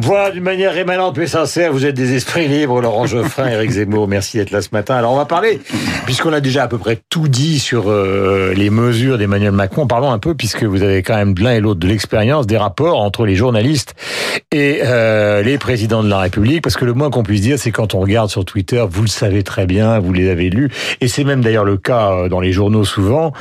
Voilà, d'une manière émanante mais sincère, vous êtes des esprits libres, Laurent Geoffrin, Eric Zemmour, merci d'être là ce matin. Alors on va parler, puisqu'on a déjà à peu près tout dit sur euh, les mesures d'Emmanuel Macron, parlons un peu, puisque vous avez quand même l'un et l'autre de l'expérience, des rapports entre les journalistes et euh, les présidents de la République, parce que le moins qu'on puisse dire, c'est quand on regarde sur Twitter, vous le savez très bien, vous les avez lus, et c'est même d'ailleurs le cas euh, dans les journaux souvent,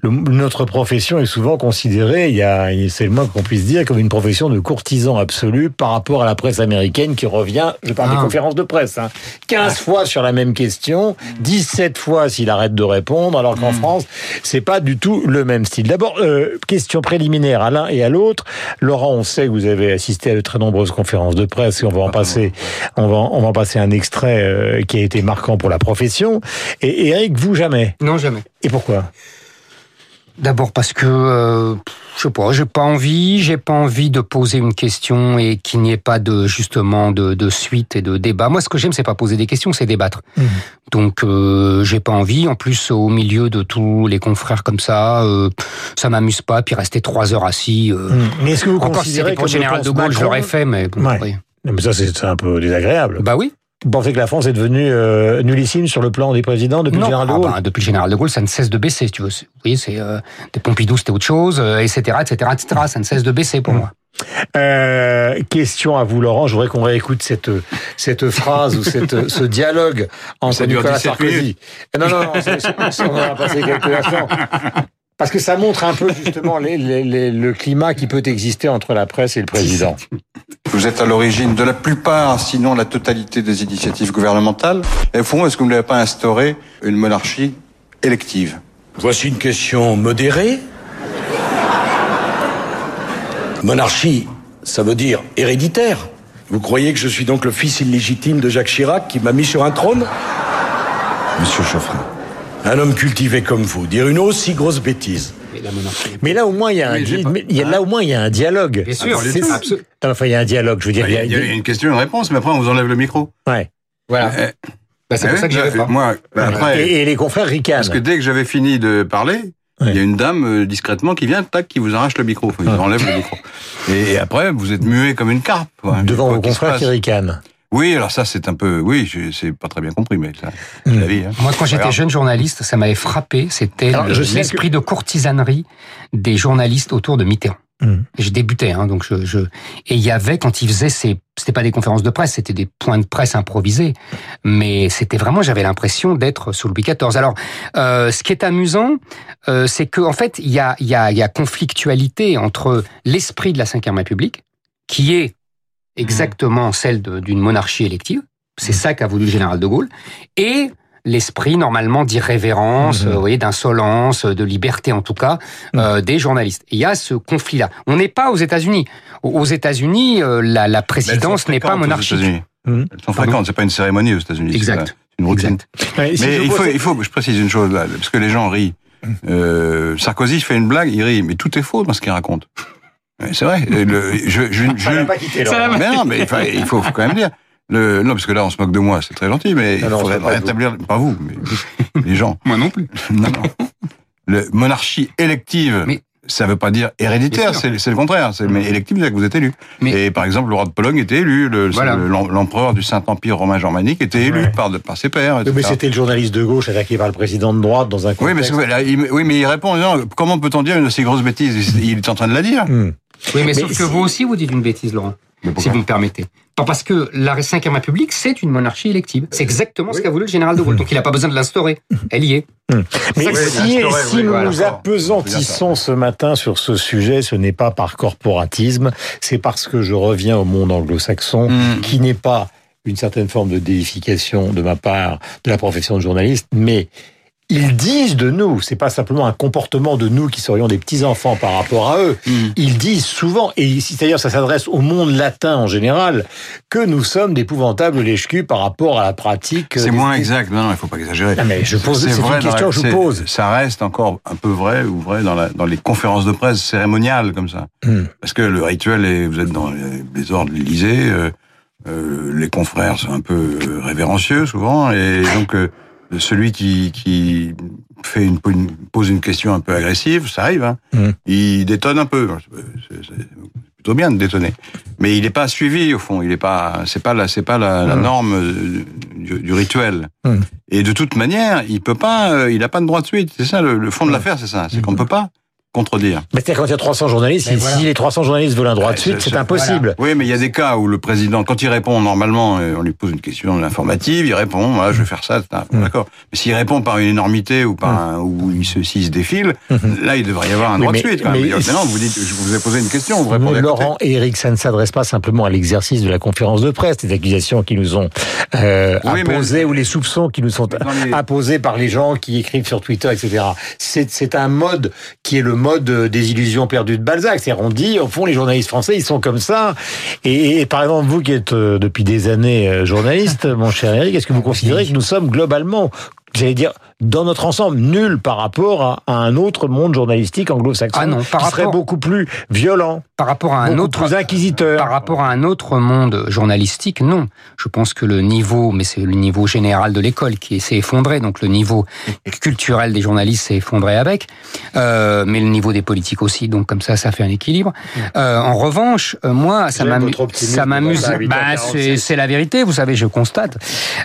le, notre profession est souvent considérée, il y a, c'est le moins qu'on puisse dire, comme une profession de courtisan absolu par rapport à la presse américaine qui revient, je parle des Ah. conférences de presse, hein, 15 fois sur la même question, 17 fois s'il arrête de répondre, alors qu'en France, c'est pas du tout le même style. D'abord, euh, question préliminaire à l'un et à l'autre. Laurent, on sait que vous avez assisté à de très nombreuses conférences de presse et on va en passer, on va, on va en passer un extrait euh, qui a été marquant pour la profession. Et Eric, vous jamais? Non, jamais. Et pourquoi? D'abord parce que, euh, je sais pas, j'ai pas envie, j'ai pas envie de poser une question et qu'il n'y ait pas de justement de, de suite et de débat. Moi, ce que j'aime, c'est pas poser des questions, c'est débattre. Donc, euh, j'ai pas envie. En plus, au milieu de tous les confrères comme ça, euh, ça m'amuse pas. Puis rester trois heures assis. euh, Mais est-ce que vous Encore si considérez pour le que général de Gaulle, je l'aurais fait, mais bon, Ouais. oui. Mais ça, c'est un peu désagréable. Bah oui. Vous pensez que la France est devenue euh, nullissime sur le plan des présidents depuis le Non, général de ah Gaulle ben, depuis le général de Gaulle, ça ne cesse de baisser, si tu veux. Vous voyez, c'est euh, des Pompidou, c'était autre chose, euh, etc., etc., etc. Ça ne cesse de baisser pour moi. Euh, question à vous, Laurent. Je voudrais qu'on réécoute cette cette phrase ou cette ce dialogue entre Ça Nicolas 17 Sarkozy. Non, non, non. c'est- c'est- c'est- on en a passé quelques instants. Parce que ça montre un peu justement les- les- les- le climat qui peut exister entre la presse et le président. Vous êtes à l'origine de la plupart, sinon la totalité des initiatives gouvernementales. Et au fond, est-ce que vous n'avez pas instauré une monarchie élective? Voici une question modérée. Monarchie, ça veut dire héréditaire. Vous croyez que je suis donc le fils illégitime de Jacques Chirac qui m'a mis sur un trône? Monsieur Geoffrin. Un homme cultivé comme vous, dire une aussi grosse bêtise. La monarchie. Mais là au moins il y a un di- pas- mais il y a, là au moins il y a un dialogue. Bien sûr, C'est- absolument. Enfin il y a un dialogue. Je veux dire. Il y, a, il y a une question et une réponse, mais après on vous enlève le micro. Ouais. Voilà. Eh, Bah, c'est pour ça que j'y vais pas. Moi, bah, après, Et, et les confrères ricanent. parce que dès que j'avais fini de parler, Ouais. il y a une dame euh, discrètement qui vient, tac, qui vous arrache le micro, Enfin, ils enlèvent le micro. Et, et après, vous êtes muet comme une carpe. quoi. devant vos confrères qui ricanent. Oui, alors ça c'est un peu, oui, je- c'est pas très bien compris, mais ça, c'est la vie. Hein. Moi, quand j'étais jeune journaliste, ça m'avait frappé. C'était l'esprit de courtisanerie des journalistes autour de Mitterrand. Mm. Et Je débutais, hein, donc je, je... et il y avait quand il faisait ces, c'était pas des conférences de presse, c'était des points de presse improvisés, mais c'était vraiment, j'avais l'impression d'être sous Louis XIV. Alors, euh, ce qui est amusant, euh, c'est que en fait, il y a, il y a, il y a conflictualité entre l'esprit de la Ve République, qui est exactement celle d'une monarchie élective, c'est ça qu'a voulu le général de Gaulle, et l'esprit normalement d'irrévérence, Mhm. euh, vous voyez, d'insolence, de liberté en tout cas, euh, des journalistes. Et il y a ce conflit-là. On n'est pas aux États-Unis. Aux États-Unis, euh, la, présidence n'est pas monarchique. États-Unis. Mm. Elles sont fréquentes, c'est pas une cérémonie aux États-Unis. c'est Exact. c'est une routine. Exact. Ouais, si Mais je il faut, il faut, je précise une chose là, parce que les gens rient. Euh, Sarkozy fait une blague, il rit, mais tout est faux dans ce qu'il raconte. C'est vrai. Le- je, je, je, Ça n'a pas quitté, mais non, mais enfin, il faut, faut quand même dire. Le, non, parce que là, on se moque de moi, c'est très gentil, mais Non, il non, faudrait rétablir, pas vous, mais les gens. Moi non plus. Non, non. Le monarchie élective, Mais- ça veut pas dire héréditaire, c'est c'est le contraire. C'est mais élective, c'est que vous êtes élu. Mais- Et par exemple, le roi de Pologne était élu, le- Voilà. le- l'empereur du Saint-Empire romain germanique était élu Ouais. par, de- par ses pairs. Oui, mais etc. c'était le journaliste de gauche attaqué par le président de droite dans un Oui, mais, contexte. c'est- là, il, oui, mais il répond en disant, comment peut-on dire une aussi grosse bêtise? Il il est en train de la dire. Hmm. Oui, mais, Mais sauf si- que vous aussi, vous dites une bêtise, Laurent. Mais Si vous me permettez. Parce que la Ve République, c'est une monarchie élective. C'est exactement ce qu'a voulu le général de Gaulle. Donc il n'a pas besoin de l'instaurer. Elle y est. Mais C'est ça si, nous nous appesantissons ce matin sur ce sujet, ce n'est pas par corporatisme, c'est parce que je reviens au monde anglo-saxon, Mm. qui n'est pas une certaine forme de déification de ma part de la profession de journaliste, mais ils disent de nous, c'est pas simplement un comportement de nous qui serions des petits enfants par rapport à eux. Mm. Ils disent souvent, et ici d'ailleurs ça s'adresse au monde latin en général, que nous sommes d'épouvantables lèche-cul par rapport à la pratique. C'est des- moins exact. Non, non, il faut pas exagérer. Ah, mais je pose, c'est une question que je pose. Ça reste encore un peu vrai ou vrai dans, la, dans les conférences de presse cérémoniales comme ça. Hmm. Parce que le rituel est, vous êtes dans les- les ordres de l'Élysée, euh, euh, les confrères sont un peu euh, révérencieux souvent, et donc euh, celui qui, qui fait une, une- pose une question un peu agressive, ça arrive, hein, Mm. il détonne un peu. C'est plutôt bien de détonner, mais il n'est pas suivi au fond. Il est pas, c'est pas la, c'est pas la, la Mm. norme euh, du, du rituel. Mm. Et de toute manière, il peut pas, euh, il a pas de droit de suite. C'est ça le, le fond de l'affaire, c'est ça. C'est qu'on ne peut pas contredire. Mais c'est-à-dire quand il y a 300 journalistes, si, voilà. si les 300 journalistes veulent un droit de Ouais, suite, c'est- impossible. Oui, mais il y a des cas où le président, quand il répond normalement, euh, on lui pose une question informative, il répond, voilà, je vais faire ça. Mm. d'accord. Mais s'il répond par une énormité ou par un, ou il se, s'il se défile, Mhm. là, il devrait y avoir un Oui, droit mais- de suite. Quand même. mais- Vous dites, non, vous dites, je vous ai posé une question, vous Mais répondez à côté. Laurent et Eric, ça ne s'adresse pas simplement à l'exercice de la conférence de presse, des accusations qui nous ont euh, Oui, mais- imposées ou les soupçons qui nous sont les- imposés par les gens qui écrivent sur Twitter, etc. C'est c'est un mode qui est le mode euh, des illusions perdues de Balzac. C'est-à-dire, on dit, au fond, les journalistes français, ils sont comme ça. Et, et par exemple, vous qui êtes euh, depuis des années euh, journaliste, mon cher Eric, est-ce que vous considérez que nous sommes globalement, j'allais dire, dans notre ensemble, nuls par rapport à, à un autre monde journalistique anglo-saxon Ah non, par qui serait rapport- beaucoup plus violent, Par rapport à un autre plus inquisiteur Par rapport à un autre monde journalistique, non. Je pense que le niveau, mais c'est le niveau général de l'école qui s'est effondré, donc le niveau culturel des journalistes s'est effondré avec, euh, mais le niveau des politiques aussi, donc comme ça, ça fait un équilibre. Euh, en revanche, euh, moi, ça m'amuse. votre optimisme, Ça m'amuse. voilà, à 8h46. Bah, c'est la vérité, vous savez, je constate.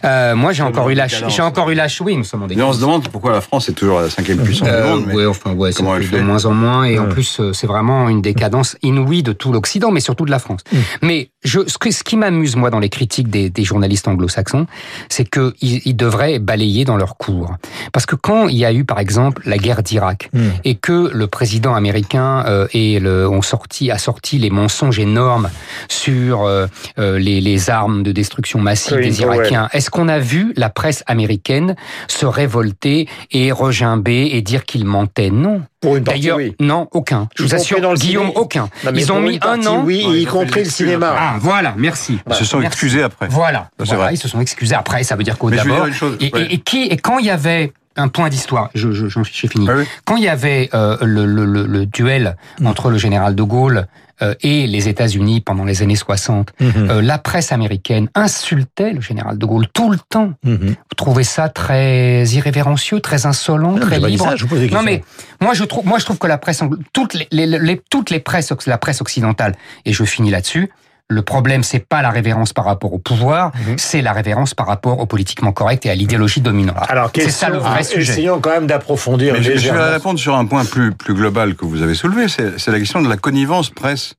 Euh, moi, j'ai encore eu la, j'ai encore eu la, ch- oui, nous sommes en Mais on se demande pourquoi la France est toujours la cinquième puissance du Euh, monde. mais- ouais, enfin, ouais, c'est comment elle de fait moins en moins, et en Mm. plus, euh, c'est vraiment une décadence inouïe de tout l'Occident, mais surtout de la France. Mm. Mais je, ce, que- ce qui m'amuse, moi, dans les critiques des, des journalistes anglo-saxons, c'est qu'ils ils devraient balayer dans leur cours. Parce que quand il y a eu, par exemple, la guerre d'Irak, Hmm. et que le président américain euh, et le, ont sorti, a sorti les mensonges énormes sur euh, euh, les, les armes de destruction massive des. Irakiens, est-ce qu'on a vu la presse américaine se révolter et regimber et dire qu'ils mentaient? Non. Pour une partie, D'ailleurs, oui. non, aucun. Je vous assure, dans le Guillaume, ciné. aucun. Non, Ils ont mis partie, un an. Oui, Ouais, y ils ont compris le cinéma. Ah, voilà, merci. Ils se sont Merci. excusés après. Voilà, voilà, vrai. ils se sont excusés après. Ça veut dire qu'au d'abord. et, et qui et quand il y avait un point d'histoire, je, je, j'en- j'ai fini. Ah oui. Quand il y avait euh, le, le, le, le duel entre le général de Gaulle euh, et les États-Unis pendant les années 60, Mhm. euh, la presse américaine insultait le général de Gaulle tout le temps. Vous trouvez ça très irrévérencieux, très insolent, Non, très libre ça, je vous pose des non mais moi je trouve moi je trouve que la presse toutes les, les- les- toutes les presses la presse occidentale et je finis là-dessus le problème c'est pas la révérence par rapport au pouvoir Mhm. c'est la révérence par rapport au politiquement correct et à l'idéologie dominante. Alors, c'est question, ça le vrai sujet. essayons quand même d'approfondir je, je vais répondre sur un point plus, plus global que vous avez soulevé, c'est la question de la connivence presse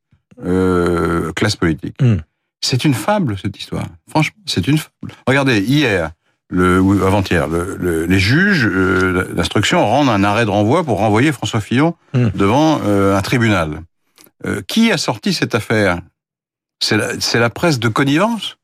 euh, classe politique. Hmm. C'est une fable cette histoire. Franchement, c'est une fable. Regardez, hier, le, ou avant-hier, le, le- les juges euh, d'instruction rendent un arrêt de renvoi pour renvoyer François Fillon Hmm. devant euh, un tribunal. Euh, qui a sorti cette affaire? C'est la, c'est la presse de connivence?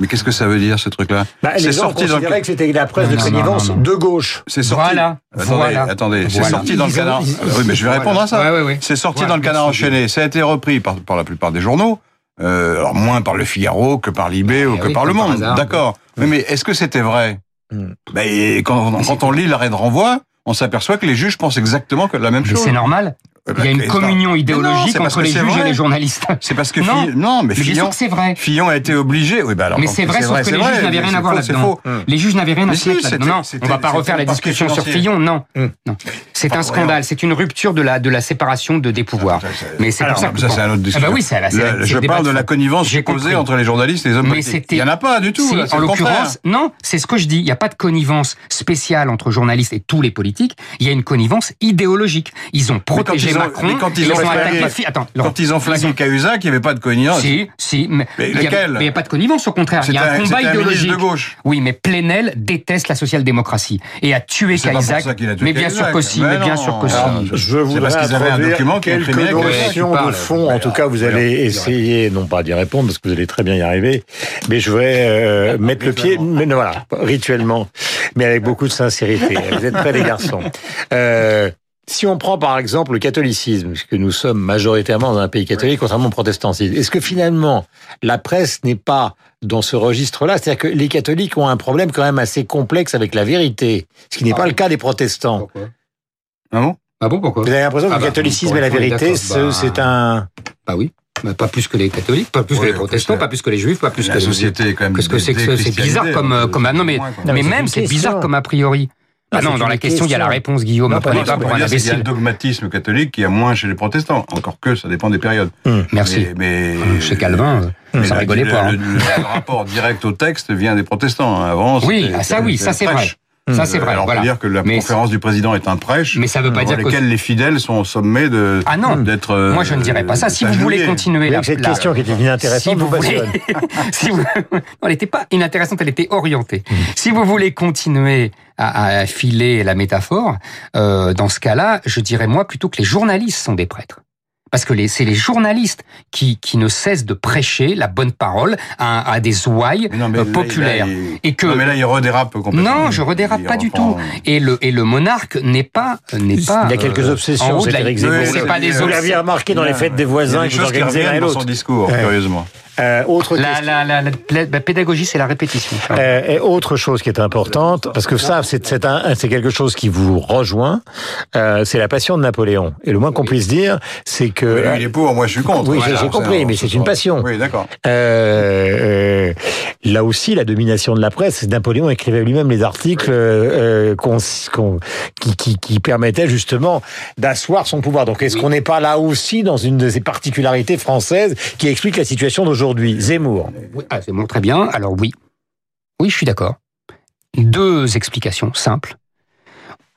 Mais qu'est-ce que ça veut dire ce truc-là? Bah, C'est sorti dans le- que c'était la presse Non, de connivence de gauche. C'est sorti. Voilà, Attendez, voilà. attendez, c'est sorti dans le canard. ils- Ah oui, mais je vais répondre à ça. Ouais, ouais, ouais. C'est sorti Voilà, dans le canard enchaîné. Ça a été repris par, par la plupart des journaux. Euh, alors moins par le Figaro que par Libé ou Eh que oui, par le Monde. hasard. D'accord. Oui, mais est-ce que c'était vrai? Hmm. ben, et quand, quand on lit l'arrêt de renvoi, on s'aperçoit que les juges pensent exactement que la même Mais chose. c'est normal. Eh Il y a une communion Mais non, idéologique entre les juges vrai. et les journalistes. C'est parce que Non. Fillon, non, mais Fillon, c'est vrai. Fillon a été obligé. Oui, ben alors, Mais c'est vrai, sauf que les juges n'avaient rien à voir là-dedans. Les juges n'avaient rien à si, mettre là-dedans. Non, on va pas refaire la discussion sur. Fillon, non. Hum. non. C'est un scandale, c'est une rupture de la, de la séparation de, des pouvoirs. C'est- Mais c'est pour ça ça, c'est un autre Ah discussion. bah oui, la- c'est je parle de la connivence supposée entre les journalistes et les hommes politiques. Il y en a pas du tout. En l'occurrence, non, c'est ce que je dis. Il n'y a pas de connivence spéciale entre journalistes et tous les politiques. Il y a une connivence idéologique. Ils ont protégé ont- Macron. mais quand ils ont attaqué. Fi- Attends, Laurent. Quand ils ont flingué Cahuzac, il n'y avait pas de connivence. Si, si, mais Mais il y a- lesquels mais il n'y a pas de connivence, au contraire. Il y a un un- combat idéologique. de gauche. Oui, mais Plenel déteste la social-démocratie et a tué pas Cahuzac. ça qu'il a tué Mais bien sûr que si, Mais mais bien sûr que si. Alors, Je voudrais parce qu'ils avaient un document qui quelques notions de fond. En tout cas, vous allez essayer, non pas d'y répondre, parce que vous allez très bien y arriver, mais je vais euh, mettre le pied, mais voilà, rituellement, mais avec beaucoup de sincérité. Vous êtes prêts, les garçons. Euh, si on prend par exemple le catholicisme, puisque nous sommes majoritairement dans un pays catholique, contrairement au protestantisme, est-ce que finalement la presse n'est pas dans ce registre-là? C'est-à-dire que les catholiques ont un problème quand même assez complexe avec la vérité, ce qui n'est pas le cas des protestants. Pourquoi? Ah bon? Ah bon, pourquoi? Vous avez l'impression que Ah le bah, catholicisme et la vérité, c'est bah- c'est un... Bah oui. Bah, pas plus que les catholiques, pas plus Ouais, que les protestants, la- pas plus que les juifs, pas plus la que les société quand même Qu'est-ce que c'est que ça C'est bizarre comme, euh, comme ah, non mais. Non, mais mais même c'est bizarre comme a priori. Ah Non, non, dans la question, il y a la réponse, Guillaume. Non, pas pas du pour un qu'il y a le dogmatisme catholique qui a moins chez les protestants. Encore que ça dépend des périodes. Merci. Mais, mais- Chez Calvin, mais ça rigolait pas. hein. Le, le rapport direct au texte vient des protestants. Avant, Oui, ah, ça oui, ça c'est vrai. Prêche. Ça c'est vrai. Alors, on Voilà. peut dire que la Mais- conférence du président est un prêche. Mais ça veut pas dire que les fidèles sont sommés de Ah non. d'être. euh, Moi, je ne dirais pas ça. Si vous voulez continuer Oui, la, cette la- question qui était inintéressante si vous vous voulez, passionne. si vous, non, elle n'était pas inintéressante, elle était orientée. Mmh. Si vous voulez continuer à, à filer la métaphore, euh, dans ce cas-là, je dirais moi plutôt que les journalistes sont des prêtres. Parce que les- c'est les journalistes qui, qui ne cessent de prêcher la bonne parole à, à des ouailles non, mais euh, là, populaires. là, il- Et que Non, mais là, il redérape complètement. Non, je redérape Il pas du reprend- tout. Et le et le monarque n'est pas n'est pas. Il y a quelques euh, obsessions, c'est la- pas des Vous l'aviez remarqué dans les fêtes des Il y a voisins des que vous organisez l'un et l'autre. son discours, Ouais. curieusement. Euh, autre La, question. la, la, la- la pédagogie, c'est la répétition. Euh, et autre chose qui est importante, parce que ça, c'est c'est un- c'est quelque chose qui vous rejoint, euh, c'est la passion de Napoléon. Et le moins qu'on puisse dire, c'est que Lui, il est pour, moi je suis contre. Oui, Voilà, j'ai compris, mais c'est une passion. Oui, d'accord. Euh, euh, là aussi, la domination de la presse, Napoléon écrivait lui-même les articles euh, qu'on- qu'on- qui, qui, qui permettaient justement d'asseoir son pouvoir. Donc, est-ce Oui. qu'on n'est pas là aussi dans une de ces particularités françaises qui explique la situation d'aujourd'hui? Zemmour. Oui, ah, bon, très bien. Alors oui, oui, je suis d'accord. Deux explications simples.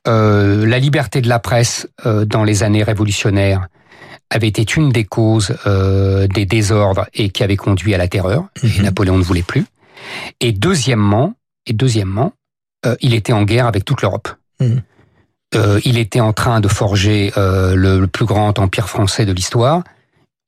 Euh, la liberté de la presse euh, dans les années révolutionnaires avait été une des causes euh, des désordres et qui avait conduit à la terreur. Et Mhm. Napoléon ne voulait plus. Et deuxièmement, et deuxièmement, il était en guerre avec toute l'Europe. Mhm. Euh, il était en train de forger euh, le, le plus grand empire français de l'histoire.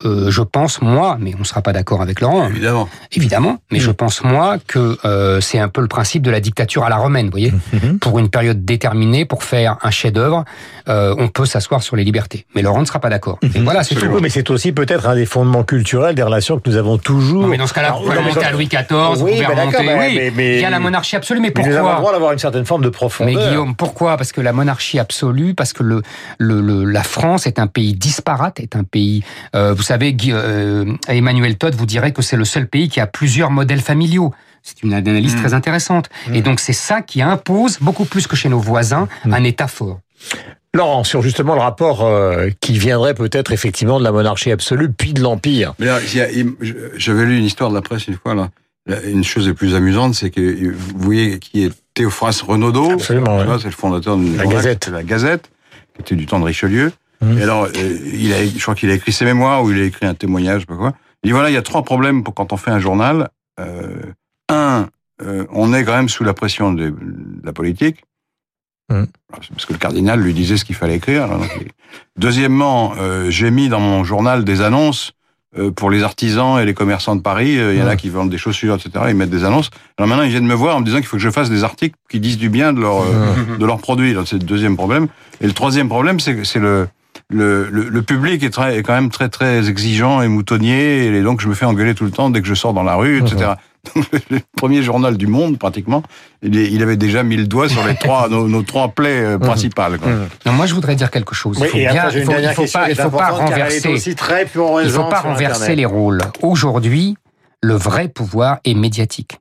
Euh, je pense, moi, mais on ne sera pas d'accord avec Laurent, Évidemment. évidemment, mais je pense moi que euh, c'est un peu le principe de la dictature à la romaine, vous voyez. Mhm. Pour une période déterminée, pour faire un chef-d'œuvre, euh, on peut s'asseoir sur les libertés. Mais Laurent ne sera pas d'accord. Et voilà, c'est tout. Oui, mais c'est aussi peut-être un des fondements culturels des relations que nous avons toujours. Non, mais dans ce cas-là, vous pouvez mais remonter à Louis XIV, vous Oui, pouvez mais d'accord, remonter, mais- oui. mais- mais- Il y a la monarchie absolue, mais Mais nous avons le pourquoi droit d'avoir une certaine forme de mais profondeur. Guillaume, pourquoi? Parce que la monarchie absolue, parce que le, le, le- la France est un pays disparate, est un pays. euh, vous savez, Guy- euh, Emmanuel Todd vous dirait que c'est le seul pays qui a plusieurs modèles familiaux. C'est une analyse Mm. très intéressante. Et donc c'est ça qui impose beaucoup plus que chez nos voisins un État fort. Laurent, sur justement le rapport euh, qui viendrait peut-être effectivement de la monarchie absolue puis de l'empire. Mais là, j'avais lu une histoire de la presse une fois là. Une chose les plus amusante, c'est que vous voyez qui est Théophras Renaudot. Absolument, vois, C'est le fondateur de La Gazette. La Gazette, qui était du temps de Richelieu. Mhm. Et alors, euh, il a, je crois qu'il a écrit ses mémoires ou il a écrit un témoignage, je sais pas quoi. Il dit voilà, il y a trois problèmes pour quand on fait un journal. Euh, un, euh, on est quand même sous la pression de, de la politique. Mhm. C'est Parce que le cardinal lui disait ce qu'il fallait écrire. alors, donc, il- Deuxièmement, euh, j'ai mis dans mon journal des annonces pour les artisans et les commerçants de Paris. Il y en a Mhm. qui vendent des chaussures, etc. Ils mettent des annonces. Alors maintenant, ils viennent me voir en me disant qu'il faut que je fasse des articles qui disent du bien de leur, euh, de leurs produits. C'est le deuxième problème. Et le troisième problème, c'est le, le, le, le public est, très, est quand même très très exigeant et moutonnier, et donc je me fais engueuler tout le temps dès que je sors dans la rue, etc. Le premier journal du monde, pratiquement, il, avait déjà mis le doigt sur les trois, nos, nos trois plaies euh, principales. quoi. Non, moi je voudrais dire quelque chose. Il faut bien, il faut, il pas, il faut pas renverser. aussi très Il faut polarisante pas sur renverser Internet. les rôles. Aujourd'hui, le vrai pouvoir est médiatique.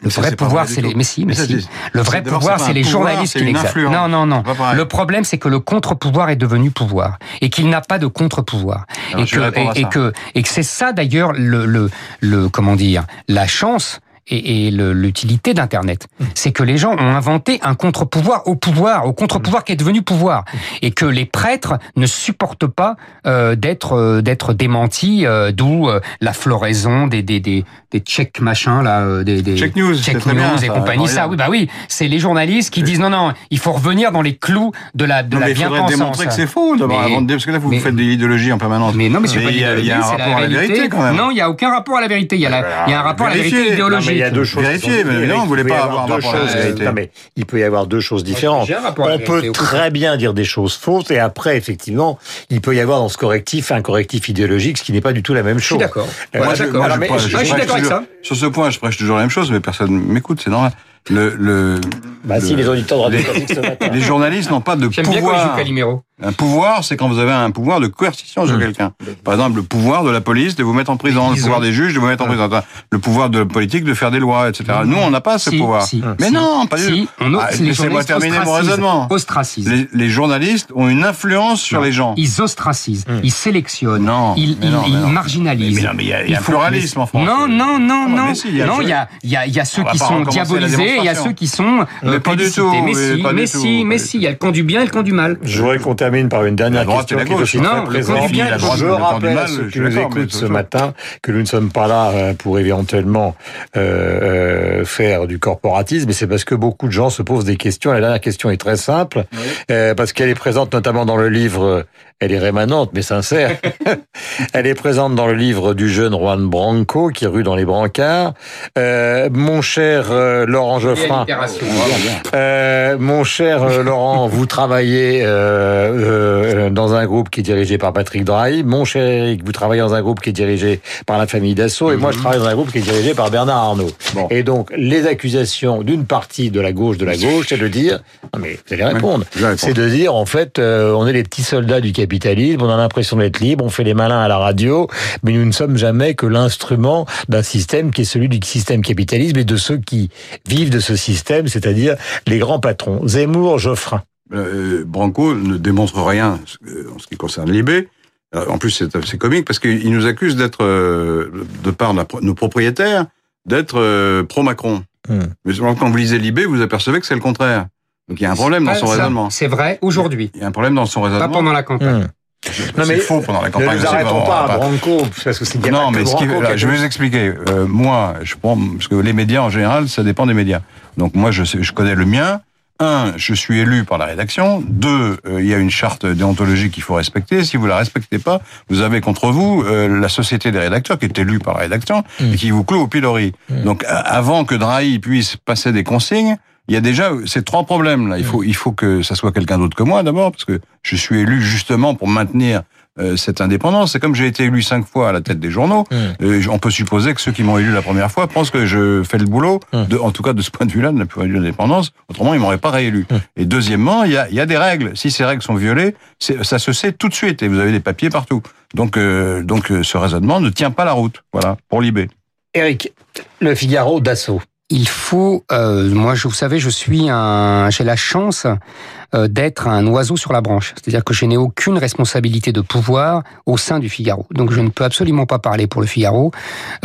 Le vrai pouvoir, c'est les. Mais si, mais si. Le vrai pouvoir, c'est les journalistes qui l'exercent. Non, non, non. Le problème, c'est que le contre-pouvoir est devenu pouvoir et qu'il n'a pas de contre-pouvoir. Alors, Et que, et, que, et que c'est ça d'ailleurs le, le, le, comment dire, la chance et, et l'utilité d'Internet. C'est que les gens ont inventé un contre-pouvoir au pouvoir, au contre-pouvoir qui est devenu pouvoir. Et que les prêtres ne supportent pas euh, d'être euh, d'être démentis, euh, d'où euh, la floraison des, des, des, des check machins, là, euh, des, des Check news, check news bien, et ça, compagnie. Ça, oui, bah oui, c'est les journalistes qui disent non, non, il faut revenir dans les clous de la, de Non, la mais il faudrait démontrer que c'est faux d'abord Mais- avant de parce que là vous mais- faites de l'idéologie en permanence. Mais non, mais c'est pas il y y a un rapport à la vérité quand même. Non, il n'y a aucun rapport à la vérité. Il y a, la- il y a un rapport à la vérité mais il y a deux choses. sont mais différentes. non, vous Il voulez peut y pas avoir deux choses-. Non, mais il peut y avoir deux choses différentes. On peut très bien dire des choses fausses et après, effectivement, il peut y avoir dans ce correctif un correctif idéologique, ce qui n'est pas du tout la même Je suis chose. d'accord. Euh, Moi, je- d'accord. moi, je suis d'accord avec ça. Sur ce point, je prêche toujours la même chose, mais personne m'écoute, c'est normal. Le, le, Bah si, les auditeurs de Radio ce matin. Les journalistes n'ont pas de J'aime bien quand il joue pouvoir. Calimero. Un pouvoir, c'est quand vous avez un pouvoir de coercition sur Hmm. quelqu'un. Par exemple, le pouvoir de la police de vous mettre en prison, le pouvoir des juges de vous mettre en prison, le pouvoir de la politique de faire des lois, etc. Nous, on n'a pas ce Si, pouvoir. si, Mais si. non, pas du tout. on Ah, Laissez-moi journalistes terminer mon ostracisent. raisonnement. Les, les journalistes ont une influence sur Non. les gens. Ils ostracisent, ils sélectionnent, Non, ils, mais ils- non, mais ils non. marginalisent. Mais- mais non, mais il y a- il y a un pluralisme en France. Non, non, non, Ah, non. il y a non, le- il y a, il y a, il y a ceux qui sont diabolisés et il y a ceux qui sont Mais pas du tout, Mais si, mais si, mais si, du il y a le camp du bien et le camp du mal. Je voudrais qu'on termine par une dernière La droite question et la qui est aussi Non, très présente. camp du Je rappelle à ceux je qui nous écoutent ce matin que nous ne sommes pas là euh, pour éventuellement euh, euh, faire du corporatisme, mais c'est parce que beaucoup de gens se posent des questions. La dernière question est très simple, euh, parce qu'elle est présente notamment dans le livre, elle est rémanente mais sincère, elle est présente dans le livre du jeune Juan Branco qui rue dans les brancards. Euh, mon cher euh, Laurent Geoffrin, euh, mon cher euh, Laurent, vous travaillez euh, euh, dans un groupe qui est dirigé par Patrick Drahi. Mon cher Eric, vous travaillez dans un groupe qui est dirigé par la famille Dassault. Et moi, je travaille dans un groupe qui est dirigé par Bernard Arnault. Bon. Et donc, les accusations d'une partie de la gauche de la gauche, c'est de dire... Non, mais vous allez répondre. C'est de dire, en fait, euh, on est les petits soldats du capitalisme, on a l'impression d'être libre, on fait les malins à la radio, mais nous ne sommes jamais que l'instrument d'un système qui est celui du système capitalisme et de ceux qui vivent de ce système, c'est-à-dire les grands patrons. Zemmour, Geoffrin. Euh, Branco ne démontre rien euh, en ce qui concerne Libé. Euh, En plus, c'est assez comique parce qu'il nous accuse d'être, de par la- nos propriétaires, d'être pro-Macron. Hmm. Mais quand vous lisez Libé, vous apercevez que c'est le contraire. Donc il y a un problème dans Pas son ça. raisonnement. C'est vrai aujourd'hui, Il y a un problème dans son pas raisonnement. pendant la campagne. Hmm. Non, mais c'est faux pendant la Ne campagne. nous c'est arrêtons pas à Branco, parce que c'est Non, pas mais ce qui, là, je vais vous expliquer. Euh, moi, je prends parce que les médias en général, ça dépend des médias. Donc moi, je, sais, je connais le mien. Un, je suis élu par la rédaction. Deux, euh, il y a une charte déontologique qu'il faut respecter. Si vous la respectez pas, vous avez contre vous euh, la société des rédacteurs qui est élue par la rédaction et qui vous cloue au pilori. Mm. Donc avant que Drahi puisse passer des consignes, il y a déjà ces trois problèmes là. Il faut il faut que ça soit quelqu'un d'autre que moi d'abord parce que je suis élu justement pour maintenir euh, cette indépendance. C'est comme j'ai été élu cinq fois à la tête des journaux. Mm. Euh, on peut supposer que ceux qui m'ont élu la première fois pensent que je fais le boulot, Hum. de, en tout cas de ce point de vue-là, de la plus de l'indépendance. Autrement, ils m'auraient pas réélu. Hum. Et deuxièmement, il y a, il y a des règles. Si ces règles sont violées, ça se sait tout de suite et vous avez des papiers partout. Donc, euh, donc ce raisonnement ne tient pas la route. Voilà, pour Libé. Eric, le Figaro d'assaut. Il faut, euh, moi, je, vous savez, je suis un, j'ai la chance euh, d'être un oiseau sur la branche. C'est-à-dire que je n'ai aucune responsabilité de pouvoir au sein du Figaro. Donc je ne peux absolument pas parler pour le Figaro.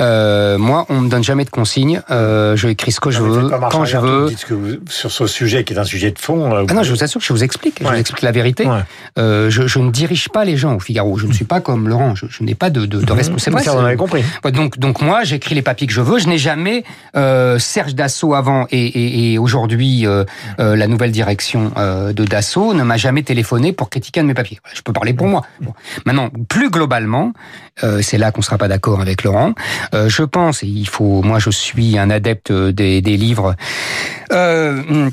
Euh, moi, on me donne jamais de consignes. Euh, je écris ce que je Non, mais veux, quand je veux. vous dites ce que vous- sur ce sujet qui est un sujet de fond. Ah non, je vous assure que je vous explique. Je vous explique la vérité. Ouais. Euh, je, je ne dirige pas les gens au Figaro. Je ne suis pas comme Laurent. Je, je n'ai pas de, de, de responsabilité. Ça, on avait compris. Donc, donc moi, j'écris les papiers que je veux. Je n'ai jamais euh, Serge Dassault avant et, et, et aujourd'hui euh, euh, la nouvelle direction euh, de Dassault ne m'a jamais téléphoné pour critiquer un de mes papiers. Je peux parler pour moi. Bon. Maintenant, plus globalement, c'est là qu'on sera pas d'accord avec Laurent. Je pense, et il faut, moi, je suis un adepte des, des livres. Euh,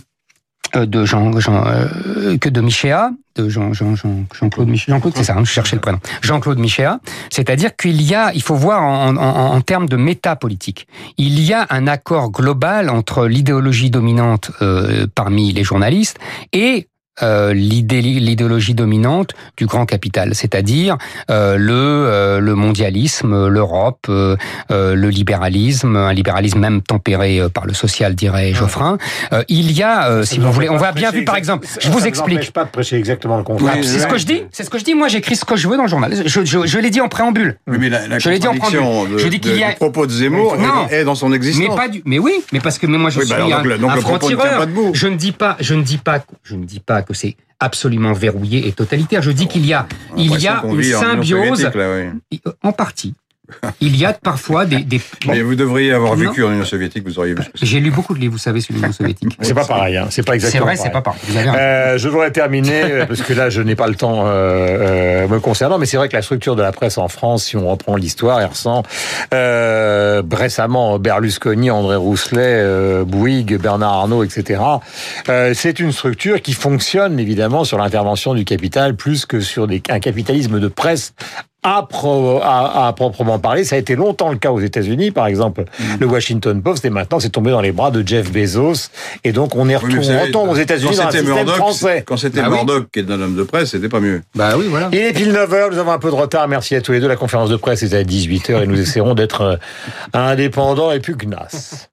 de Jean, Jean euh, que de Michéa, de Jean Jean Jean Jean-Claude Michéa, Jean-Claude c'est ça, hein, je cherchais le prénom. Jean-Claude Michéa, c'est-à-dire qu'il y a, il faut voir en, en, en termes de métapolitique. Il y a un accord global entre l'idéologie dominante euh, parmi les journalistes et euh, l'idée- l'idéologie dominante du grand capital, c'est-à-dire euh, le euh, le mondialisme, l'Europe, euh, euh, le libéralisme, un libéralisme même tempéré euh, par le social, dirait Geoffrin. Euh, il y a, euh, si vous voulez, on voit bien vu par exemple. Je vous explique. pas de prêcher exactement le contraire. Ah, c'est ce que je dis. C'est ce que je dis. Moi, j'écris ce que je veux dans le journal. Je, je, je l'ai dit en préambule. Oui, mais la, la Je l'ai dit en préambule. de- Je dis qu'il y a- propos de Zemmour Non. est, est dans son existence. Mais pas du. Mais oui. Mais parce que mais moi je Oui, bah suis alors, un, donc le- donc un le propos ne tient pas debout. Je ne dis pas. Je ne dis pas. Je ne dis pas que c'est absolument verrouillé et totalitaire. Je dis qu'il y a il y a une Union symbiose soviétique, là, oui. en partie. Il y a parfois des. des... Mais vous devriez avoir Non. vécu en Union soviétique, vous auriez vu c'est. J'ai lu beaucoup de livres, vous savez, sur l'Union soviétique. C'est pas pareil, hein. c'est pas C'est exactement vrai, c'est pas pareil. Vous avez. Euh, je voudrais terminer, parce que là, je n'ai pas le temps euh, euh, me concernant, mais c'est vrai que la structure de la presse en France, si on reprend l'histoire, elle ressent euh, récemment Berlusconi, André Rousselet, euh, Bouygues, Bernard Arnault, etc. Euh, c'est une structure qui fonctionne évidemment sur l'intervention du capital plus que sur des, un capitalisme de presse à, pro- à, à proprement parler. Ça a été longtemps le cas aux États-Unis, par exemple, le Washington Post, et maintenant c'est tombé dans les bras de Jeff Bezos. Et donc on est Oui, retourné, aux États-Unis quand dans un système Murdoch, français. Quand c'était Bah oui. Murdoch qui est un homme de presse, c'était pas mieux. Bah oui, voilà. Il est pile 9h, nous avons un peu de retard. Merci à tous les deux. La conférence de presse est à 18h et nous essaierons d'être euh, indépendants et pugnaces.